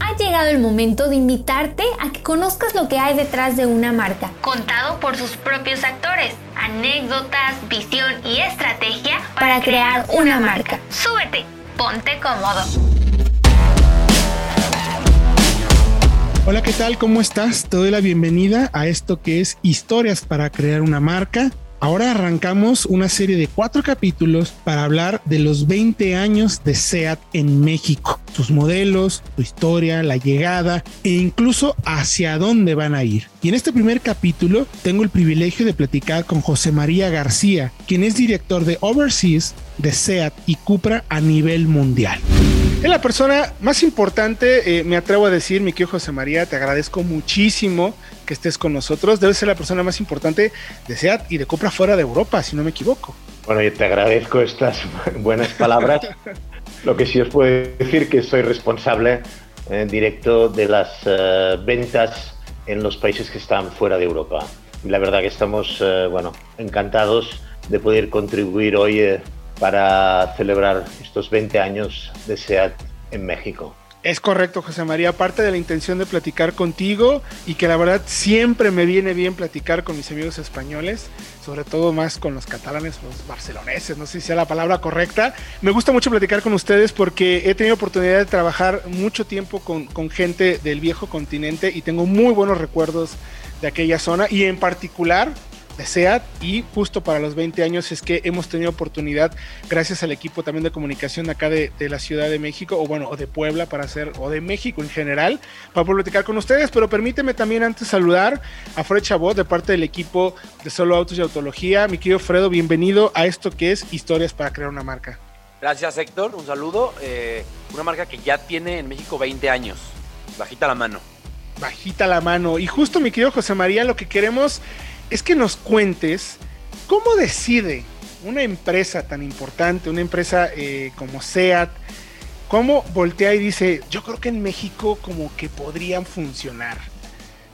Ha llegado el momento de invitarte a que conozcas lo que hay detrás de una marca, contado por sus propios actores, anécdotas, visión y estrategia para, crear una marca. Súbete, ponte cómodo. Hola, ¿qué tal? ¿Cómo estás? Te doy la bienvenida a esto que es Historias para crear una marca. Ahora arrancamos una serie de cuatro capítulos para hablar de los 20 años de SEAT en México, sus modelos, su historia, la llegada e incluso hacia dónde van a ir. Y en este primer capítulo tengo el privilegio de platicar con José María García, quien es director de Overseas de SEAT y Cupra a nivel mundial. Es la persona más importante, eh, me atrevo a decir, mi querido José María, te agradezco muchísimo que estés con nosotros. Debes ser la persona más importante de SEAT y de Cupra fuera de Europa, si no me equivoco. Bueno, yo te agradezco estas buenas palabras. Lo que sí os puedo decir que soy responsable eh, directo de las eh, ventas en los países que están fuera de Europa. la verdad que estamos, bueno, encantados de poder contribuir hoy para celebrar estos 20 años de SEAT en México. Es correcto, José María. Aparte de la intención de platicar contigo y que la verdad siempre me viene bien platicar con mis amigos españoles, sobre todo más con los catalanes, los barceloneses, no sé si sea la palabra correcta. Me gusta mucho platicar con ustedes porque he tenido oportunidad de trabajar mucho tiempo con, con gente del viejo continente y tengo muy buenos recuerdos de aquella zona y en particular de SEAT y justo para los 20 años es que hemos tenido oportunidad, gracias al equipo también de comunicación acá de, la Ciudad de México, o bueno, o de Puebla para hacer, o de México en general, para poder platicar con ustedes, pero permíteme también antes saludar a Fred Chabot de parte del equipo de Solo Autos y Autología. Mi querido Fredo, bienvenido a esto que es Historias para crear una marca. Gracias Héctor, un saludo. Eh, una marca que ya tiene en México 20 años. Bajita la mano. Bajita la mano. Y justo mi querido José María, lo que queremos es que nos cuentes cómo decide una empresa tan importante, una empresa eh, como SEAT, cómo voltea y dice, yo creo que en México como que podrían funcionar.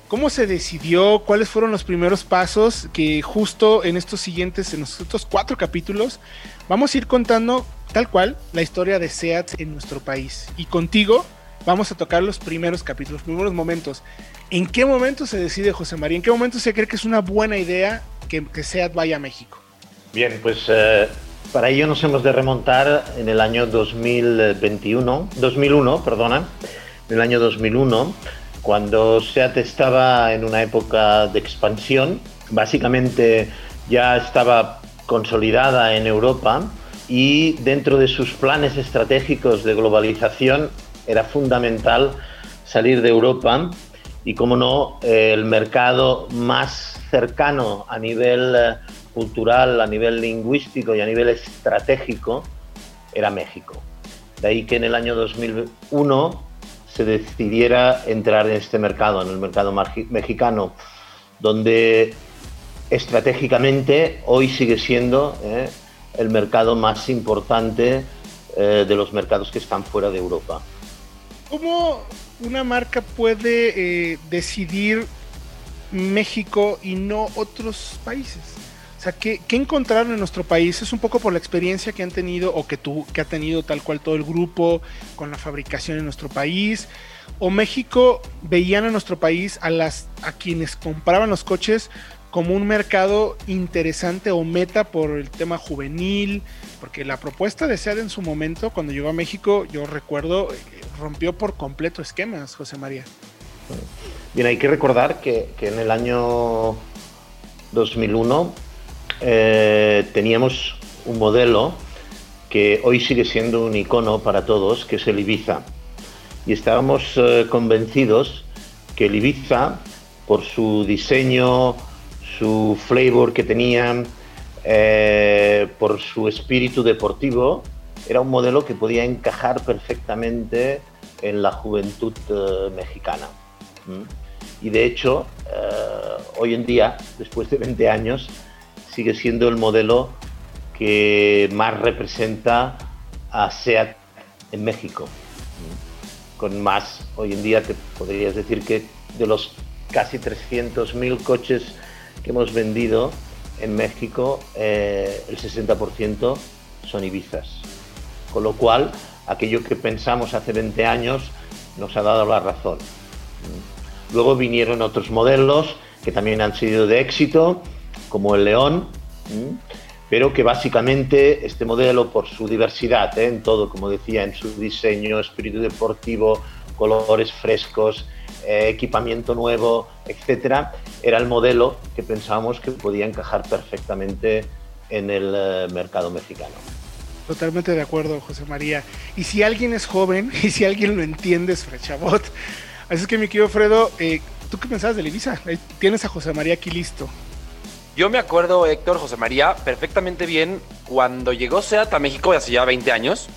¿Cómo se decidió? ¿Cuáles fueron los primeros pasos? Que justo en estos siguientes, en estos cuatro capítulos, vamos a ir contando tal cual la historia de SEAT en nuestro país. Y contigo vamos a tocar los primeros capítulos, los primeros momentos. ¿En qué momento se decide José María? ¿En qué momento se cree que es una buena idea que, que SEAT vaya a México? Bien, pues eh, para ello nos hemos de remontar en el año 2021, 2001, perdona, en el año 2001, cuando SEAT estaba en una época de expansión, básicamente ya estaba consolidada en Europa y dentro de sus planes estratégicos de globalización era fundamental salir de Europa y, como no, el mercado más cercano a nivel eh, cultural, a nivel lingüístico y a nivel estratégico era México. De ahí que en el año 2001 se decidiera entrar en este mercado, en el mercado mexicano, donde estratégicamente hoy sigue siendo eh, el mercado más importante eh, de los mercados que están fuera de Europa. ¿Cómo una marca puede eh, decidir México y no otros países? O sea, ¿qué, encontraron en nuestro país? Es un poco por la experiencia que han tenido o que, tú, que ha tenido tal cual todo el grupo con la fabricación en nuestro país. ¿O México veían a nuestro país a, las, a quienes compraban los coches como un mercado interesante o meta por el tema juvenil? Porque la propuesta de SEAD en su momento, cuando llegó a México, yo recuerdo, rompió por completo esquemas, José María. Bien, hay que recordar que, en el año 2001 eh, teníamos un modelo que hoy sigue siendo un icono para todos, que es el Ibiza. Y estábamos eh, convencidos que el Ibiza, por su diseño, su flavor que tenía, eh, por su espíritu deportivo, era un modelo que podía encajar perfectamente en la juventud eh, mexicana. Y de hecho, eh, hoy en día, después de 20 años, sigue siendo el modelo que más representa a SEAT en México. Con más, hoy en día te podrías decir que de los casi 300.000 coches que hemos vendido en México, eh, el 60% son Ibizas. Con lo cual, aquello que pensamos hace 20 años nos ha dado la razón. Luego vinieron otros modelos que también han sido de éxito, como el León, pero que básicamente este modelo, por su diversidad ¿eh? en todo, como decía, en su diseño, espíritu deportivo, colores frescos, eh, equipamiento nuevo, etcétera, era el modelo que pensábamos que podía encajar perfectamente en el eh, mercado mexicano. Totalmente de acuerdo, José María. Y si alguien es joven y si alguien lo entiende, es Frechabot. Así es que, mi querido Fredo, ¿tú qué pensabas de Ibiza? Tienes a José María aquí listo. Yo me acuerdo, Héctor, José María, perfectamente bien cuando llegó SEAT a México hace ya 20 años.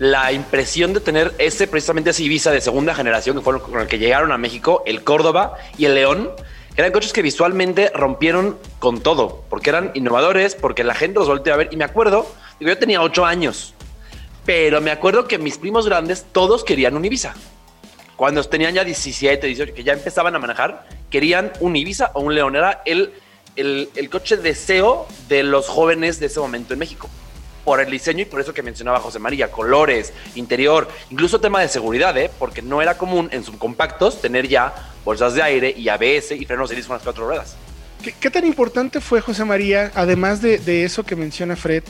La impresión de tener ese, precisamente ese Ibiza de segunda generación, que fue con el que llegaron a México, el Córdoba y el León, eran coches que visualmente rompieron con todo, porque eran innovadores, porque la gente los volteó a ver. Y me acuerdo, yo tenía 8 años, pero me acuerdo que mis primos grandes todos querían un Ibiza. Cuando tenían ya 17, 18, que ya empezaban a manejar, querían un Ibiza o un León. Era el el, coche deseo de los jóvenes de ese momento en México por el diseño y por eso que mencionaba José María, colores, interior, incluso tema de seguridad, ¿eh? porque no era común en subcompactos tener ya bolsas de aire y ABS y frenos de disco las cuatro ruedas. ¿Qué, tan importante fue, José María, además de, eso que menciona Fred,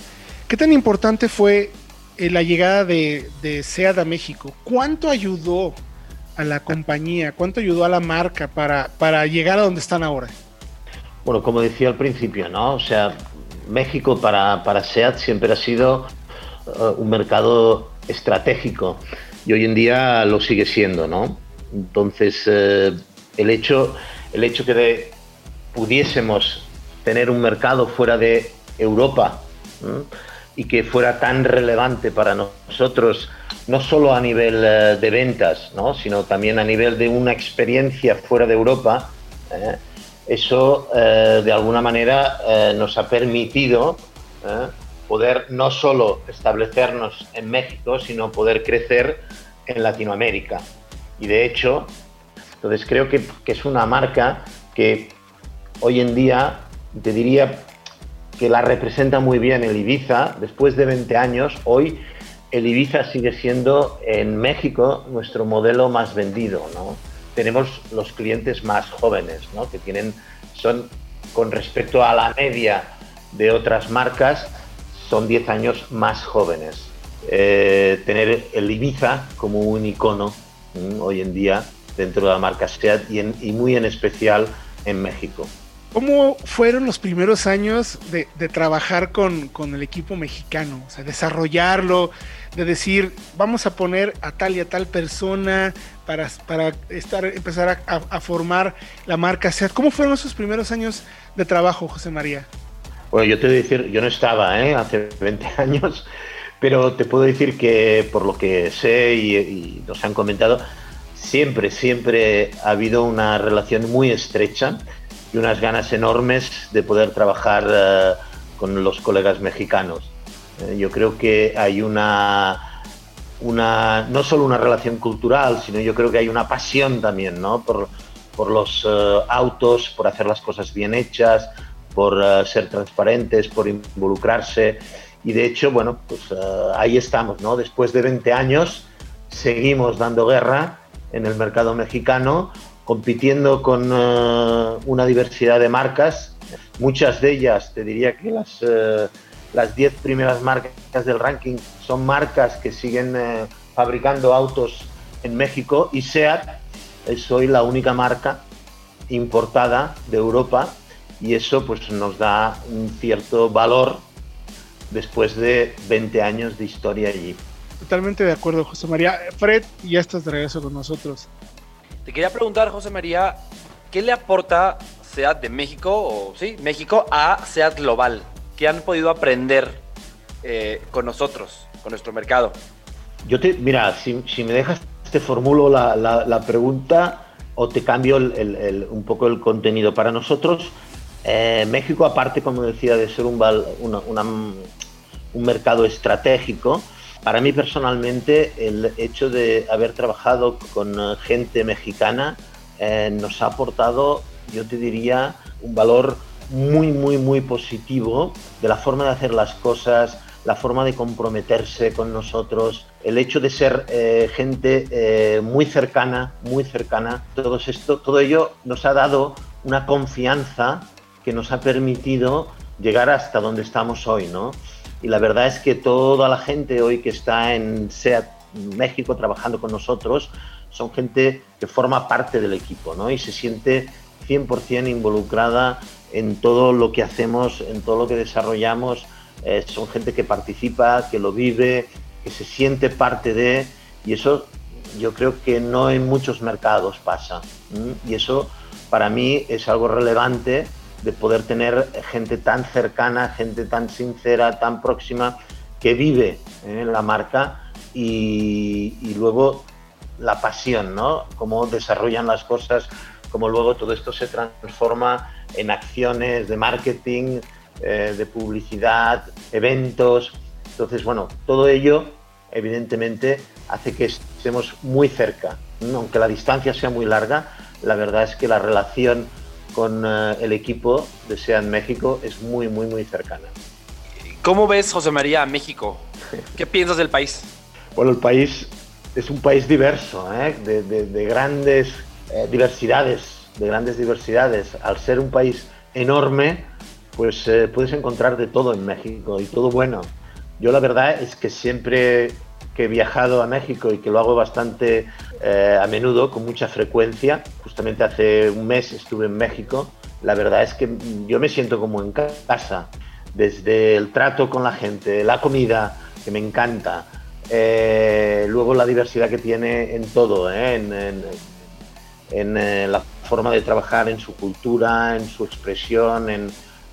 qué tan importante fue eh, la llegada de, de SEAT a México? ¿Cuánto ayudó a la compañía, cuánto ayudó a la marca para, para llegar a donde están ahora? Bueno, como decía al principio, ¿no? O sea, México para, para SEAT siempre ha sido eh, un mercado estratégico y hoy en día lo sigue siendo, ¿no? Entonces, eh, el, hecho, el hecho que pudiésemos tener un mercado fuera de Europa y que fuera tan relevante para nosotros, no solo a nivel eh, de ventas, ¿no? sino también a nivel de una experiencia fuera de Europa, eso eh, de alguna manera eh, nos ha permitido eh, poder no solo establecernos en México, sino poder crecer en Latinoamérica. Y de hecho, entonces creo que es una marca que hoy en día, te diría que la representa muy bien el Ibiza, después de 20 años, hoy el Ibiza sigue siendo en México nuestro modelo más vendido, tenemos los clientes más jóvenes, ¿no? que tienen, son con respecto a la media de otras marcas, son 10 años más jóvenes. Eh, tener el Ibiza como un icono hoy en día dentro de la marca SEAT y, y muy en especial en México. ¿Cómo fueron los primeros años de, trabajar con, el equipo mexicano? O sea, desarrollarlo, de decir, vamos a poner a tal y a tal persona para, para estar, empezar a, formar la marca SEAT. ¿Cómo fueron esos primeros años de trabajo, José María? Bueno, yo te voy a decir, yo no estaba ¿eh? hace 20 años, pero te puedo decir que por lo que sé y, y nos han comentado, siempre, siempre ha habido una relación muy estrecha y unas ganas enormes de poder trabajar eh, con los colegas mexicanos. Eh, yo creo que hay una, una, no solo una relación cultural, sino yo creo que hay una pasión también ¿no? por, por los eh, autos, por hacer las cosas bien hechas, por ser transparentes, por involucrarse. Y de hecho, bueno, pues ahí estamos, ¿no? Después de 20 años, seguimos dando guerra en el mercado mexicano compitiendo con eh, una diversidad de marcas. Muchas de ellas, te diría que las, eh, las 10 primeras marcas del ranking son marcas que siguen eh, fabricando autos en México y SEAT es hoy la única marca importada de Europa y eso pues nos da un cierto valor después de 20 años de historia allí. Totalmente de acuerdo, José María. Fred, ya estás de regreso con nosotros. Te quería preguntar, José María, ¿qué le aporta SEAT de México, o sí, México, a SEAT Global? ¿Qué han podido aprender eh, con nosotros, con nuestro mercado? Yo te, mira, si, me dejas, te formulo la, pregunta o te cambio un poco el contenido. Para nosotros, eh, México, aparte, como decía, de ser un, un mercado estratégico, para mí personalmente el hecho de haber trabajado con eh, gente mexicana eh, nos ha aportado, yo te diría, un valor muy, muy, muy positivo de la forma de hacer las cosas, la forma de comprometerse con nosotros, el hecho de ser eh, gente muy cercana, muy cercana, todo esto, todo ello nos ha dado una confianza que nos ha permitido llegar hasta donde estamos hoy, ¿no? Y la verdad es que toda la gente hoy que está en SEAT México trabajando con nosotros son gente que forma parte del equipo, ¿no? Y se siente 100% involucrada en todo lo que hacemos, en todo lo que desarrollamos. Eh, son gente que participa, que lo vive, que se siente parte de, y eso yo creo que no en muchos mercados pasa. Y eso para mí es algo relevante de poder tener gente tan cercana, gente tan sincera, tan próxima, que vive en ¿eh? la marca y, luego la pasión, ¿no? Cómo desarrollan las cosas, cómo luego todo esto se transforma en acciones de marketing, eh, de publicidad, eventos. Entonces, bueno, todo ello evidentemente hace que estemos muy cerca. Aunque la distancia sea muy larga, la verdad es que la relación con eh, el equipo de SEAT México es muy, muy, muy cercana. ¿Cómo ves, José María, México? ¿Qué piensas del país? Bueno, el país es un país diverso, ¿eh? de, grandes diversidades, de grandes diversidades. Al ser un país enorme, pues eh, puedes encontrar de todo en México y todo bueno. Yo la verdad es que siempre que he viajado a México y que lo hago bastante eh, a menudo, con mucha frecuencia, justamente hace un mes estuve en México, la verdad es que yo me siento como en casa, desde el trato con la gente, la comida, que me encanta, eh, luego la diversidad que tiene en todo, en, en la forma de trabajar, en su cultura, en su expresión, en,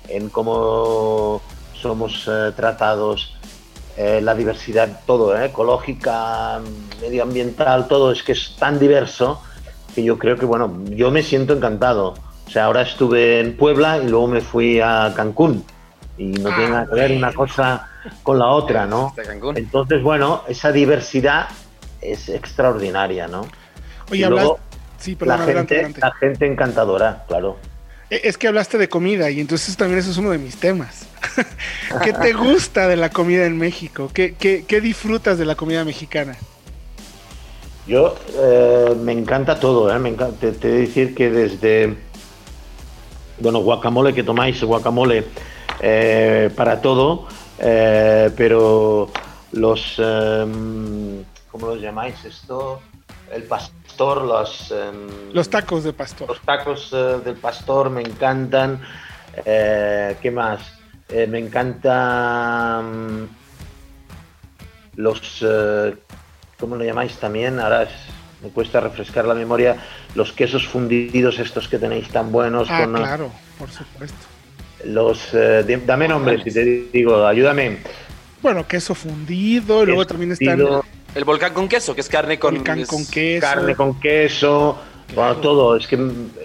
en cómo somos eh, tratados, eh, la diversidad, todo, eh, ecológica, medioambiental, todo, es que es tan diverso que yo creo que, bueno, yo me siento encantado. O sea, ahora estuve en Puebla y luego me fui a Cancún y no tiene nada que ver una cosa con la otra, ¿no? Entonces, bueno, esa diversidad es extraordinaria, ¿no? Oye, luego, sí, la, gente, la gente encantadora, claro. E, es que hablaste de comida y entonces también eso es uno de mis temas. ¿Qué te gusta de la comida en México? ¿Qué, qué, disfrutas de la comida mexicana? Yo eh, me encanta todo, ¿eh? me encanta, te, te, decir que desde, bueno, guacamole que tomáis, guacamole eh, para todo, eh, pero los, em, ¿cómo los llamáis esto? El pastel los... Em, los tacos de pastor. Los tacos del pastor me encantan. Eh, ¿Qué más? Me encantan los... ¿Cómo lo llamáis también? Ahora me cuesta refrescar la memoria. Los quesos fundidos estos que tenéis tan buenos. Ah, claro, por supuesto. Los... dame nombre, si te digo, ayúdame. Bueno, queso fundido, y luego también están el volcán con queso, que es carne con, con queso. Carne con queso. todo, es que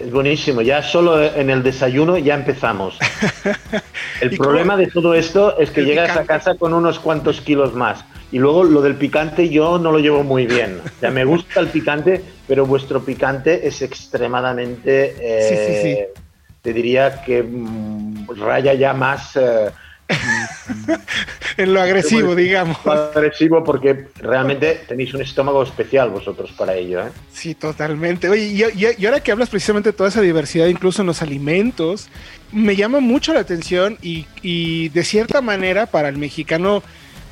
es buenísimo. Ya solo en el desayuno ya empezamos. El problema de todo esto es que llegas a casa con unos cuantos kilos más. Y luego lo del picante yo no lo llevo muy bien. O sea, me gusta el picante, pero vuestro picante es extremadamente... sí, sí, sí. Eh, te diría que mm, raya ya más... Eh, en lo agresivo, digamos. Agresivo porque realmente tenéis un estómago especial vosotros para ello. ¿eh? Sí, totalmente. Oye, y, ahora que hablas precisamente de toda esa diversidad, incluso en los alimentos, me llama mucho la atención y, de cierta manera para el mexicano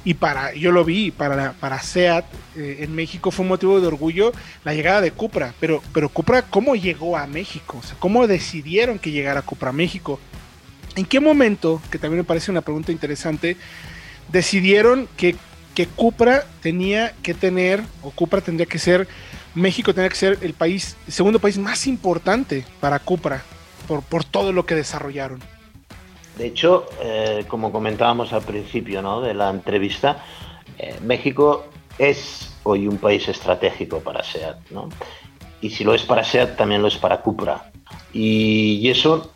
y para, yo lo vi, para, para SEAT eh, en México fue un motivo de orgullo la llegada de Cupra, pero, pero Cupra, ¿cómo llegó a México? O sea, ¿cómo decidieron que llegara Cupra a México? ¿En qué momento, que también me parece una pregunta interesante, decidieron que, que Cupra tenía que tener, o Cupra tendría que ser, México tendría que ser el país, segundo país más importante para Cupra, por, por todo lo que desarrollaron? De hecho, eh, como comentábamos al principio ¿no? de la entrevista, eh, México es hoy un país estratégico para SEAT, ¿no? Y si lo es para SEAT, también lo es para Cupra. Y, eso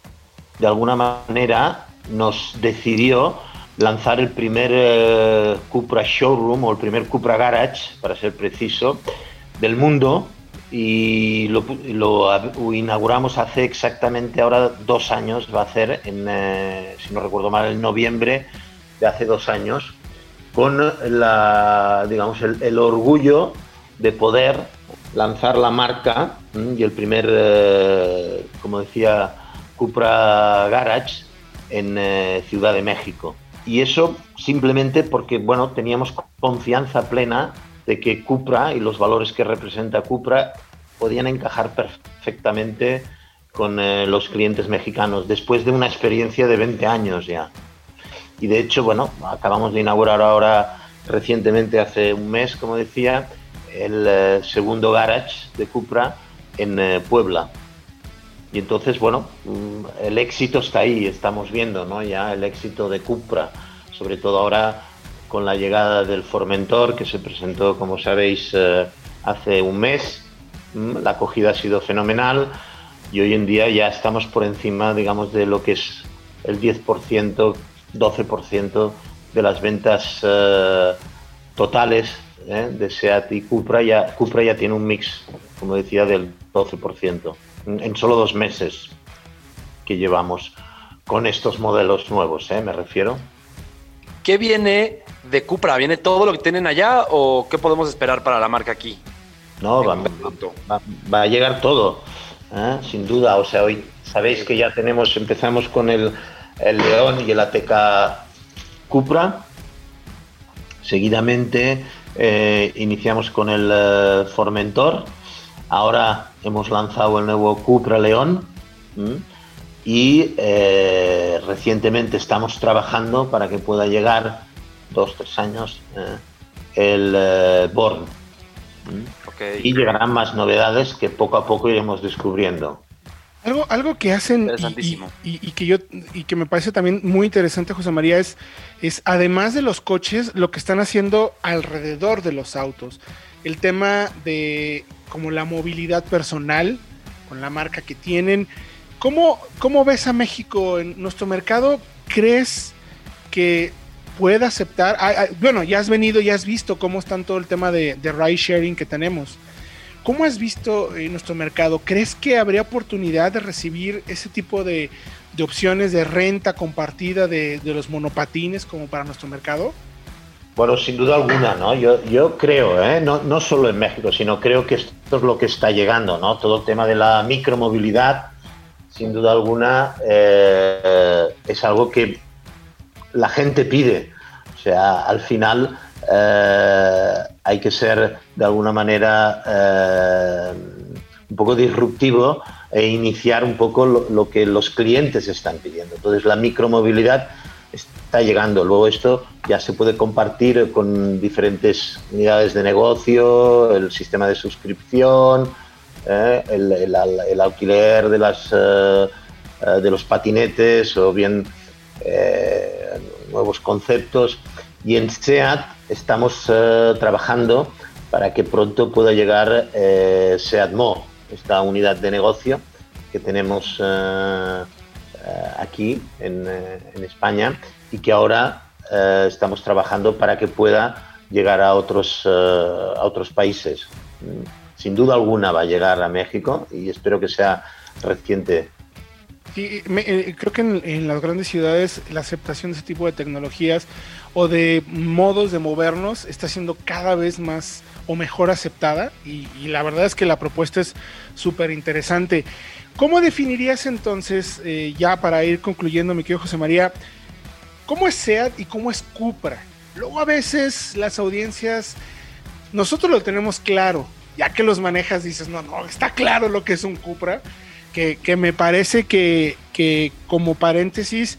de alguna manera nos decidió lanzar el primer eh, Cupra Showroom o el primer Cupra Garage, para ser preciso, del mundo y lo, inauguramos hace exactamente ahora dos años, va a ser, en, eh, si no recuerdo mal, en noviembre de hace dos años. con la, digamos, el, orgullo de poder lanzar la marca y el primer, eh, como decía, Cupra Garage en eh, Ciudad de México. Y eso simplemente porque, bueno, teníamos confianza plena que Cupra y los valores que representa Cupra podían encajar perfectamente con eh, los clientes mexicanos después de una experiencia de 20 años ya. Y de hecho, bueno, acabamos de inaugurar ahora recientemente, hace un mes, como decía, el eh, segundo garage de Cupra en eh, Puebla. Y entonces, bueno, mm, el éxito está ahí, estamos viendo, ¿no? Ya el éxito de Cupra, sobre todo ahora con la llegada del Formentor, que se presentó, como sabéis, eh, hace un mes. Mm, la acogida ha sido fenomenal y hoy en día ya estamos por encima, digamos, de lo que es el 10% 12% de las ventas eh, totales eh, de SEAT y Cupra ya, Cupra ya tiene un mix, como decía, del 12%, en, solo dos meses que llevamos con estos modelos nuevos, me refiero. ¿Qué viene de Cupra? ¿Viene todo lo que tienen allá o qué podemos esperar para la marca aquí? No, va, va, a llegar todo, sin duda. O sea, hoy sabéis que ya tenemos, empezamos con el el León y el ATK Cupra. Seguidamente eh, iniciamos con el eh, Formentor. Ahora hemos lanzado el nuevo Cupra León. Y eh, recientemente estamos trabajando para que pueda llegar dos, tres años el Born. Y llegarán más novedades que poco a poco iremos descubriendo. Algo, algo que hacen y, que yo y que me parece también muy interesante, José María, es, es además de los coches, lo que están haciendo alrededor de los autos. El tema de como la movilidad personal con la marca que tienen. ¿Cómo, cómo ves a México en nuestro mercado? ¿Crees que pueda aceptar? Ah, ah, bueno, ya has venido, ya has visto cómo están todo el tema de, de ride sharing que tenemos. ¿Cómo has visto en nuestro mercado? ¿Crees que habría oportunidad de recibir ese tipo de, opciones de renta compartida de, los monopatines como para nuestro mercado? Bueno, sin duda alguna, ¿no? Yo, yo creo, ¿eh? no, no solo en México, sino creo que esto es lo que está llegando, ¿no? Todo el tema de la micromovilidad, sin duda alguna, eh, es algo que la gente pide. O sea, al final eh, hay que ser de alguna manera eh, un poco disruptivo e iniciar un poco lo, que los clientes están pidiendo. Entonces la micromovilidad está llegando. Luego esto ya se puede compartir con diferentes unidades de negocio, el sistema de suscripción, eh, el, alquiler de, las, de los patinetes o bien nuevos conceptos. Y en SEAT estamos eh, trabajando para que pronto pueda llegar eh, SEAT Mo, esta unidad de negocio que tenemos eh, aquí en, España y que ahora estamos trabajando para que pueda llegar a otros, a otros países. Sin duda alguna va a llegar a México y espero que sea reciente Sí, creo que en, las grandes ciudades la aceptación de ese tipo de tecnologías o de modos de movernos está siendo cada vez más o mejor aceptada y, la verdad es que la propuesta es súper interesante. ¿Cómo definirías entonces, eh, ya para ir concluyendo, mi querido José María, cómo es SEAT y cómo es Cupra? Luego a veces las audiencias, nosotros lo tenemos claro, ya que los manejas dices, no, no, está claro lo que es un Cupra, que, que me parece que, que como paréntesis,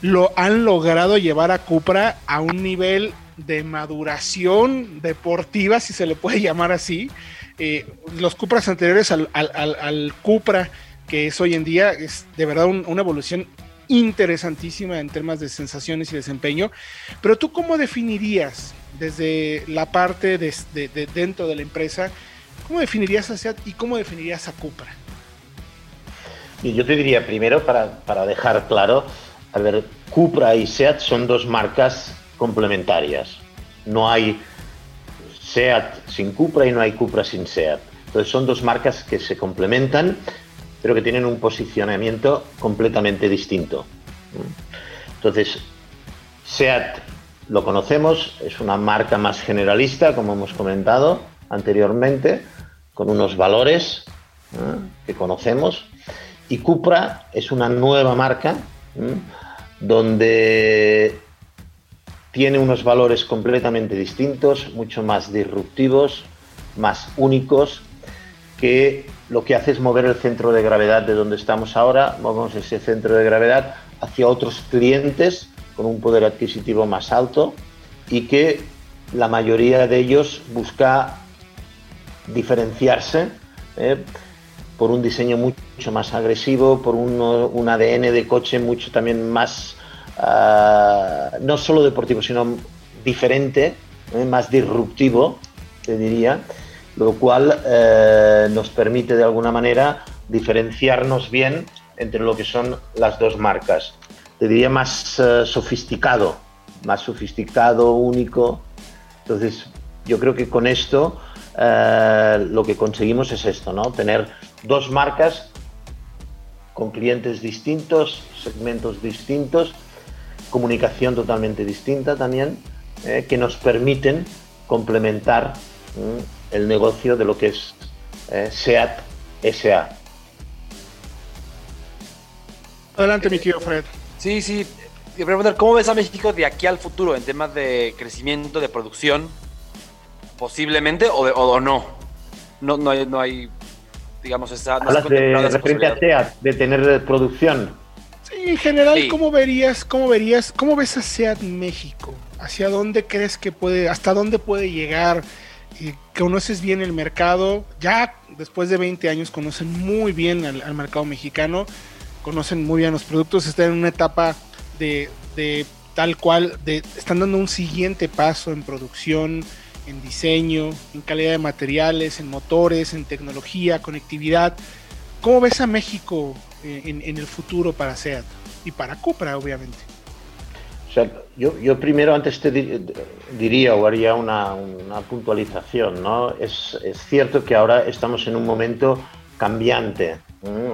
lo han logrado llevar a Cupra a un nivel de maduración deportiva, si se le puede llamar así. Eh, los Cupras anteriores al, Cupra que es hoy en día es de verdad una evolución interesantísima en temas de sensaciones y desempeño. Pero tú cómo definirías desde la parte de, dentro de la empresa, cómo definirías a SEAT y cómo definirías a Cupra? Yo te diría primero, para, para dejar claro, a ver, Cupra y SEAT son dos marcas complementarias. No hay SEAT sin Cupra y no hay Cupra sin SEAT. Entonces son dos marcas que se complementan, pero que tienen un posicionamiento completamente distinto. Entonces, SEAT lo conocemos, es una marca más generalista, como hemos comentado anteriormente, con unos valores que conocemos. Y Cupra es una nueva marca donde tiene unos valores completamente distintos, mucho más disruptivos, más únicos, que lo que hace es mover el centro de gravedad de donde estamos ahora, movemos ese centro de gravedad hacia otros clientes con un poder adquisitivo más alto y que la mayoría de ellos busca diferenciarse ¿eh? por un diseño mucho más agresivo, por un, ADN de coche mucho también más, ah, no solo deportivo, sino diferente, ¿eh? más disruptivo, te diría, lo cual eh, nos permite de alguna manera diferenciarnos bien entre lo que son las dos marcas. Te diría más sofisticado, más sofisticado, único. Entonces, yo creo que con esto eh, lo que conseguimos es esto, ¿no? Tener dos marcas con clientes distintos, segmentos distintos, comunicación totalmente distinta también, eh, que nos permiten complementar mm, el negocio de lo que es eh, SEAT SA. Adelante, mi tío Fred. Sí, sí. preguntar, ¿cómo ves a México de aquí al futuro en temas de crecimiento, de producción? Posiblemente o, o, no. no. No hay, no hay digamos, esa... No de referente a de tener producción. Sí, en general, ¿cómo verías, cómo verías, cómo ves a SEAT México? ¿Hacia dónde crees que puede, hasta dónde puede llegar? Eh, conoces bien el mercado, ya después de 20 años conocen muy bien al, mercado mexicano, conocen muy bien los productos, están en una etapa de, de tal cual, de, están dando un siguiente paso en producción, en diseño, en calidad de materiales, en motores, en tecnología, conectividad. ¿Cómo ves a México eh, en, el futuro para SEAT y para Cupra, obviamente? yo, primero antes te diría o haría una, puntualización, ¿no? Es, cierto que ahora estamos en un momento cambiante,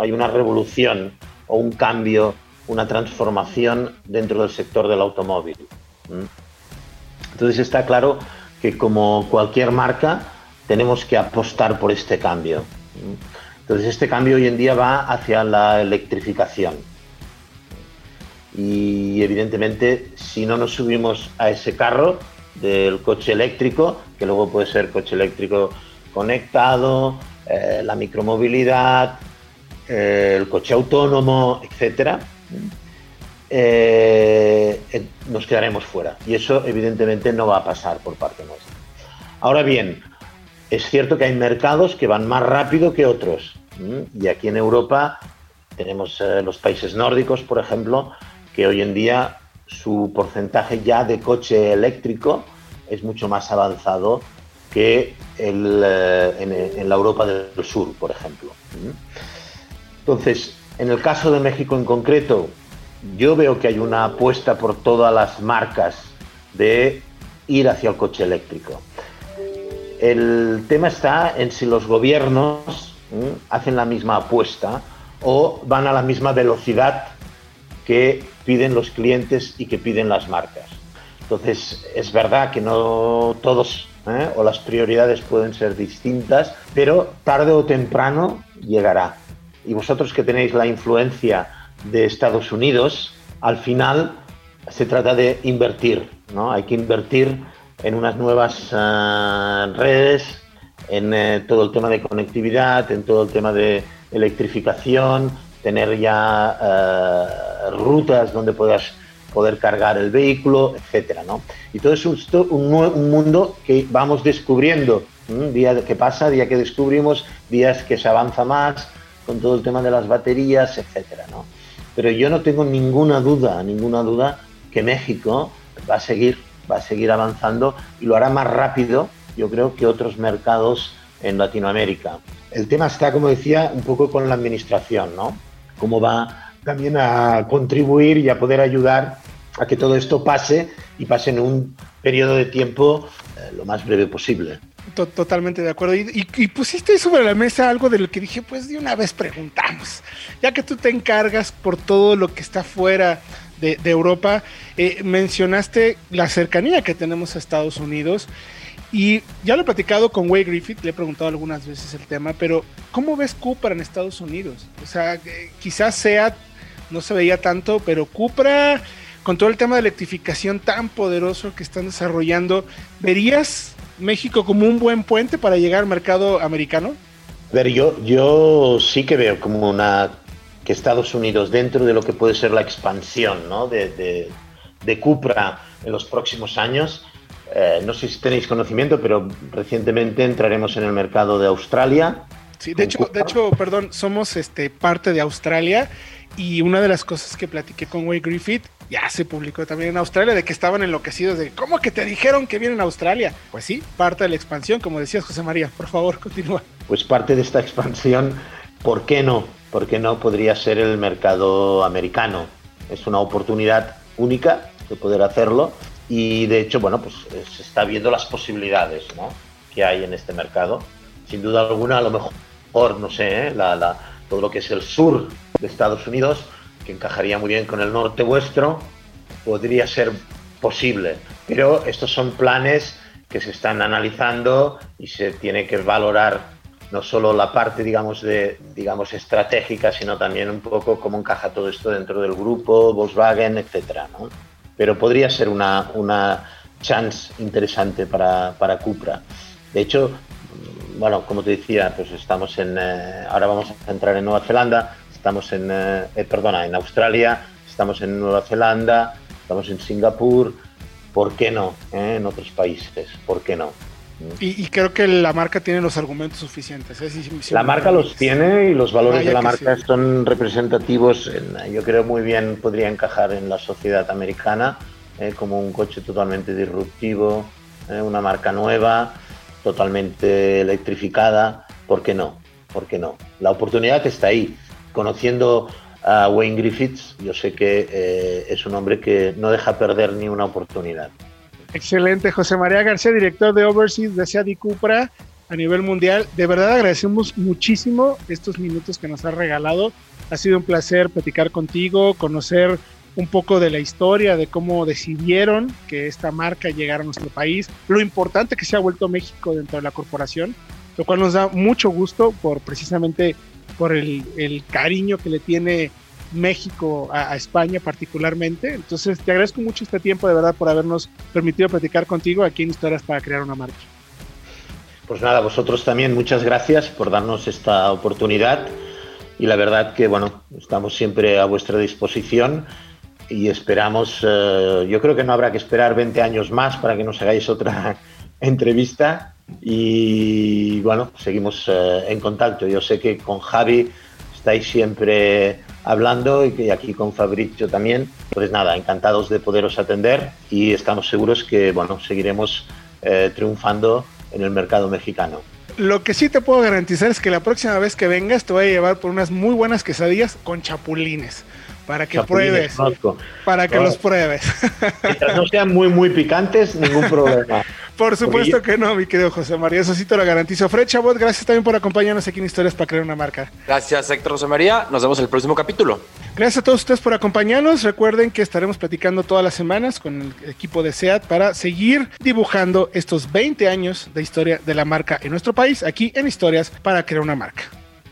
hay una revolución o un cambio, una transformación dentro del sector del automóvil. Entonces está claro que como cualquier marca tenemos que apostar por este cambio. Entonces este cambio hoy en día va hacia la electrificación. Y evidentemente si no nos subimos a ese carro del coche eléctrico, que luego puede ser coche eléctrico conectado, eh, la micromovilidad, eh, el coche autónomo, etcétera, eh, eh, nos quedaremos fuera. Y eso evidentemente no va a pasar por parte nuestra. Ahora bien, es cierto que hay mercados que van más rápido que otros. Y aquí en Europa tenemos eh, los países nórdicos, por ejemplo, que hoy en día su porcentaje ya de coche eléctrico es mucho más avanzado que en, en, la Europa del Sur, por ejemplo. Entonces, en el caso de México en concreto, yo veo que hay una apuesta por todas las marcas de ir hacia el coche eléctrico. El tema está en si los gobiernos hacen la misma apuesta o van a la misma velocidad que piden los clientes y que piden las marcas. Entonces, es verdad que no todos ¿eh? o las prioridades pueden ser distintas, pero tarde o temprano llegará. Y vosotros que tenéis la influencia de Estados Unidos, al final se trata de invertir, ¿no? Hay que invertir en unas nuevas eh, redes, en eh, todo el tema de conectividad, en todo el tema de electrificación, tener ya eh, rutas donde puedas poder cargar el vehículo, etcétera, ¿no? Y todo es un, un mundo que vamos descubriendo, día que pasa, día que descubrimos, días que se avanza más, con todo el tema de las baterías, etcétera, ¿no? Pero yo no tengo ninguna duda, ninguna duda que México va a seguir, va a seguir avanzando y lo hará más rápido, yo creo, que otros mercados en Latinoamérica. El tema está, como decía, un poco con la administración, ¿no? Cómo va también a contribuir y a poder ayudar a que todo esto pase y pase en un periodo de tiempo eh, lo más breve posible. Totalmente de acuerdo. Y, pusiste sobre la mesa algo de lo que dije, pues de una vez preguntamos. Ya que tú te encargas por todo lo que está fuera de, Europa. Eh, mencionaste la cercanía que tenemos a Estados Unidos. Y ya lo he platicado con Way Griffith, le he preguntado algunas veces el tema, pero ¿cómo ves Cupra en Estados Unidos? O sea, quizás sea, no se veía tanto, pero Cupra, con todo el tema de electrificación tan poderoso que están desarrollando, ¿verías México como un buen puente para llegar al mercado americano? A ver, yo, yo sí que veo como una que Estados Unidos, dentro de lo que puede ser la expansión ¿no? de, de, de Cupra en los próximos años, eh, no sé si tenéis conocimiento, pero recientemente entraremos en el mercado de Australia. Sí, de hecho, de hecho, perdón, somos este, parte de Australia y una de las cosas que platiqué con Way Griffith ya se publicó también en Australia de que estaban enloquecidos de ¿cómo que te dijeron que vienen a Australia? Pues sí, parte de la expansión, como decías José María, por favor, continúa. Pues parte de esta expansión, ¿por qué no? ¿Por qué no podría ser el mercado americano? Es una oportunidad única de poder hacerlo y de hecho, bueno, pues eh, se está viendo las posibilidades que hay en este mercado. Sin duda alguna, a lo mejor, no sé, ¿eh? todo lo que es el sur de Estados Unidos, que encajaría muy bien con el norte vuestro, podría ser posible. Pero estos son planes que se están analizando y se tiene que valorar no solo la parte, digamos, de, digamos, estratégica, sino también un poco cómo encaja todo esto dentro del grupo, Volkswagen, etcétera, ¿no? pero podría ser una, una chance interesante para, para Cupra. De hecho, bueno, como te decía, pues estamos en, eh, ahora vamos a entrar en Nueva Zelanda, estamos en, eh, eh, perdona, en Australia, estamos en Nueva Zelanda, estamos en Singapur, ¿por qué no? En otros países, ¿por qué no? Y, creo que la marca tiene los argumentos suficientes. ¿eh? la marca los tiene y los valores de la marca son representativos. yo creo muy bien podría encajar en la sociedad americana ¿eh? como un coche totalmente disruptivo, ¿eh? una marca nueva, totalmente electrificada. ¿Por qué no? ¿Por qué no? La oportunidad está ahí. Conociendo a Wayne Griffiths, yo sé que es un hombre que no deja perder ni una oportunidad. Excelente, José María García, director de Overseas de Seat Cupra a nivel mundial. De verdad agradecemos muchísimo estos minutos que nos has regalado. Ha sido un placer platicar contigo, conocer un poco de la historia, de cómo decidieron que esta marca llegara a nuestro país, lo importante que se ha vuelto México dentro de la corporación, lo cual nos da mucho gusto por precisamente por el, el cariño que le tiene México a, España particularmente. Entonces te agradezco mucho este tiempo de verdad por habernos permitido platicar contigo aquí en Historias para crear una marca. Pues nada, vosotros también muchas gracias por darnos esta oportunidad y la verdad que bueno, estamos siempre a vuestra disposición y esperamos, eh, yo creo que no habrá que esperar 20 años más para que nos hagáis otra entrevista y bueno, seguimos eh, en contacto. Yo sé que con Javi estáis siempre hablando y que aquí con Fabricio también. Pues nada, encantados de poderos atender y estamos seguros que bueno, seguiremos eh, triunfando en el mercado mexicano. Lo que sí te puedo garantizar es que la próxima vez que vengas te voy a llevar por unas muy buenas quesadillas con chapulines para que pruebes. Para que los pruebes. Mientras no sean muy, muy picantes, ningún problema. Por supuesto que no, mi querido José María, eso sí te lo garantizo. Fred Chabot, gracias también por acompañarnos aquí en Historias para crear una marca. Gracias, Héctor José María. Nos vemos en el próximo capítulo. Gracias a todos ustedes por acompañarnos. Recuerden que estaremos platicando todas las semanas con el equipo de SEAT para seguir dibujando estos 20 años de historia de la marca en nuestro país, aquí en Historias para crear una marca.